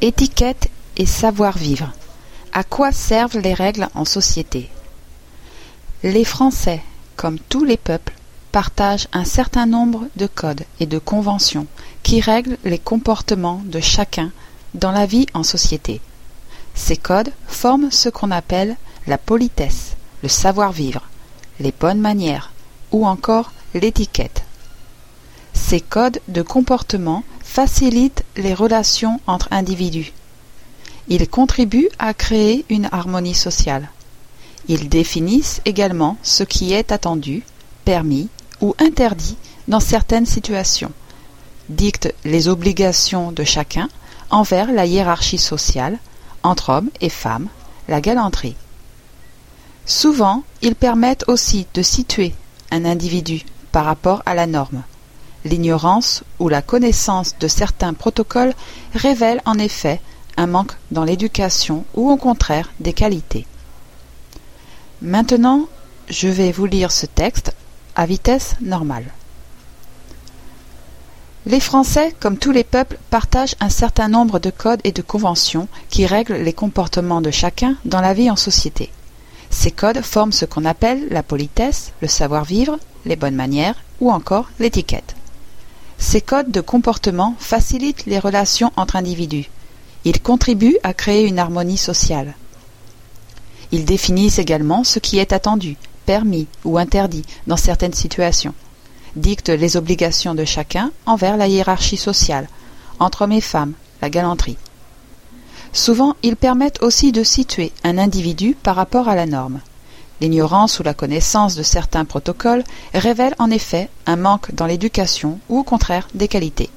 Étiquette et savoir-vivre. À quoi servent les règles en société? Les Français, comme tous les peuples, partagent un certain nombre de codes et de conventions qui règlent les comportements de chacun dans la vie en société. Ces codes forment ce qu'on appelle la politesse, le savoir-vivre, les bonnes manières ou encore l'étiquette. Ces codes de comportement facilitent les relations entre individus. Ils contribuent à créer une harmonie sociale. Ils définissent également ce qui est attendu, permis ou interdit dans certaines situations, dictent les obligations de chacun envers la hiérarchie sociale, entre hommes et femmes, la galanterie. Souvent, ils permettent aussi de situer un individu par rapport à la norme. L'ignorance ou la connaissance de certains protocoles révèle en effet un manque dans l'éducation ou au contraire des qualités. Maintenant, je vais vous lire ce texte à vitesse normale. Les Français, comme tous les peuples, partagent un certain nombre de codes et de conventions qui règlent les comportements de chacun dans la vie en société. Ces codes forment ce qu'on appelle la politesse, le savoir-vivre, les bonnes manières ou encore l'étiquette. Ces codes de comportement facilitent les relations entre individus. Ils contribuent à créer une harmonie sociale. Ils définissent également ce qui est attendu, permis ou interdit dans certaines situations, dictent les obligations de chacun envers la hiérarchie sociale, entre hommes et femmes, la galanterie. Souvent, ils permettent aussi de situer un individu par rapport à la norme. L'ignorance ou la connaissance de certains protocoles révèle en effet un manque dans l'éducation ou au contraire des qualités.